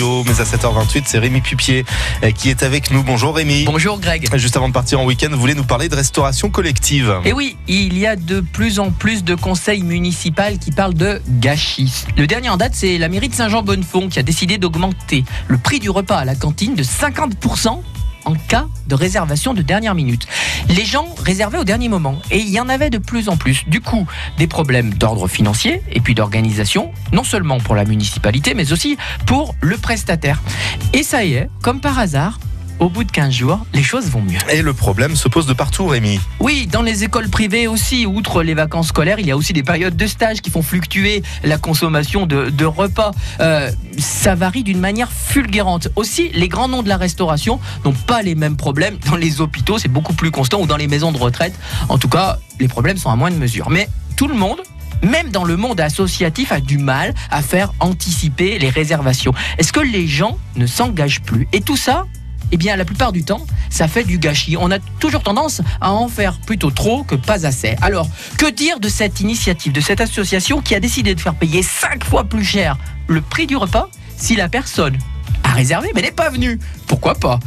Mais à 7h28, c'est Rémi Pupier euh, qui est avec nous. Bonjour Rémi. Bonjour Greg. Juste avant de partir en week-end, vous voulez nous parler de restauration collective. Et oui, il y a de plus en plus de conseils municipaux qui parlent de gâchis. Le dernier en date, c'est la mairie de Saint-Jean-Bonnefond qui a décidé d'augmenter le prix du repas à la cantine de 50% en cas de réservation de dernière minute. Les gens réservaient au dernier moment et il y en avait de plus en plus. Du coup, des problèmes d'ordre financier et puis d'organisation, non seulement pour la municipalité, mais aussi pour le prestataire. Et ça y est, comme par hasard, au bout de 15 jours, les choses vont mieux. Et le problème se pose de partout, Rémi. Oui, dans les écoles privées aussi, outre les vacances scolaires, il y a aussi des périodes de stage qui font fluctuer la consommation de, repas. Euh, ça varie d'une manière fulgurante. Aussi, les grands noms de la restauration n'ont pas les mêmes problèmes. Dans les hôpitaux, c'est beaucoup plus constant, ou dans les maisons de retraite. En tout cas, les problèmes sont à moindre mesure. Mais tout le monde même dans le monde associatif, a du mal à faire anticiper les réservations. Est-ce que les gens ne s'engagent plus? Et tout ça, eh bien la plupart du temps, ça fait du gâchis. On a toujours tendance à en faire plutôt trop que pas assez. Alors, que dire de cette initiative, de cette association qui a décidé de faire payer 5 fois plus cher le prix du repas si la personne a réservé mais n'est pas venue? Pourquoi pas?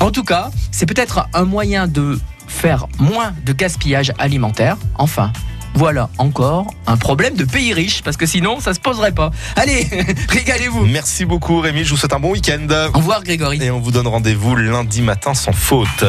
En tout cas, c'est peut-être un moyen de faire moins de gaspillage alimentaire. Enfin, voilà encore un problème de pays riche, parce que sinon, ça se poserait pas. Allez, régalez-vous. Merci beaucoup, Rémi. Je vous souhaite un bon week-end. Au revoir, Grégory. Et on vous donne rendez-vous lundi matin sans faute.